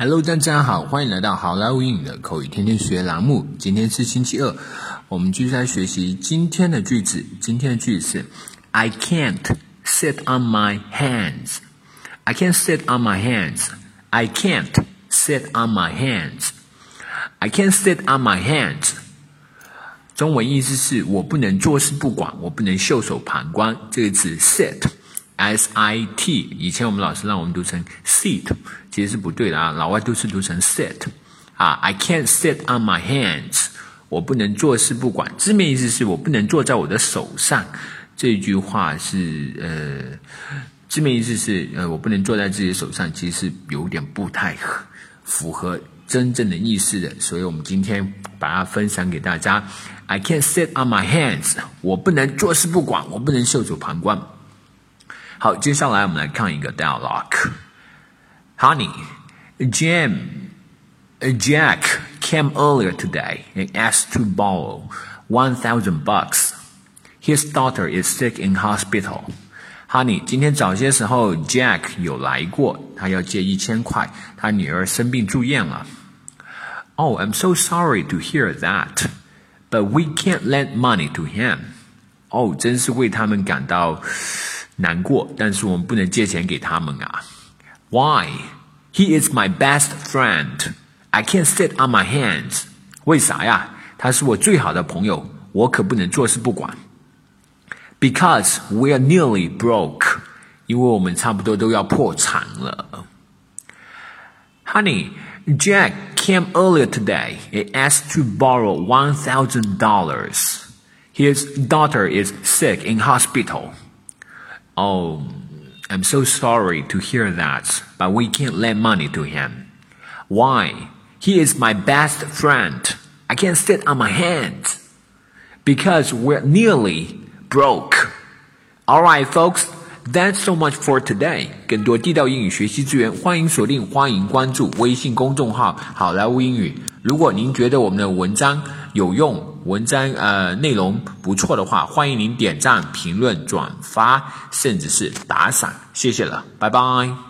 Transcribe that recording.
Hello，大家好，欢迎来到好莱坞英语的口语天天学栏目。今天是星期二，我们继续来学习今天的句子。今天的句子是：I can't sit on my hands. I can't sit on my hands. I can't sit on my hands. I can't sit on my hands. 中文意思是我不能坐视不管，我不能袖手旁观。这个词 sit。S I T，以前我们老师让我们读成 sit，其实是不对的啊，老外都是读成 sit。啊，I can't sit on my hands，我不能坐视不管。字面意思是我不能坐在我的手上。这句话是呃，字面意思是呃，我不能坐在自己手上，其实是有点不太符合真正的意思的。所以我们今天把它分享给大家。I can't sit on my hands，我不能坐视不管，我不能袖手旁观。好，接下来我们来看一个 dialogue。Honey, Jim, Jack came earlier today and asked to borrow one thousand bucks. His daughter is sick in hospital. Honey，今天早些时候，Jack 有来过，他要借一千块，他女儿生病住院了。Oh, I'm so sorry to hear that, but we can't lend money to him. 哦，真是为他们感到。 难过，但是我们不能借钱给他们啊。Why? He is my best friend. I can't sit on my hands. 为啥呀？他是我最好的朋友，我可不能坐视不管。Because we are nearly broke. 因为我们差不多都要破产了。Honey, Jack came earlier today and asked to borrow one thousand dollars. His daughter is sick in hospital. Oh, I'm so sorry to hear that, but we can't lend money to him. Why? He is my best friend. I can't sit on my hands. Because we're nearly broke. Alright, folks. That's so much for today. 更多地道英语学习资源，欢迎锁定，欢迎关注微信公众号“好莱坞英语”。如果您觉得我们的文章有用， 文章呃内容不错的话，欢迎您点赞、评论、转发，甚至是打赏，谢谢了，拜拜。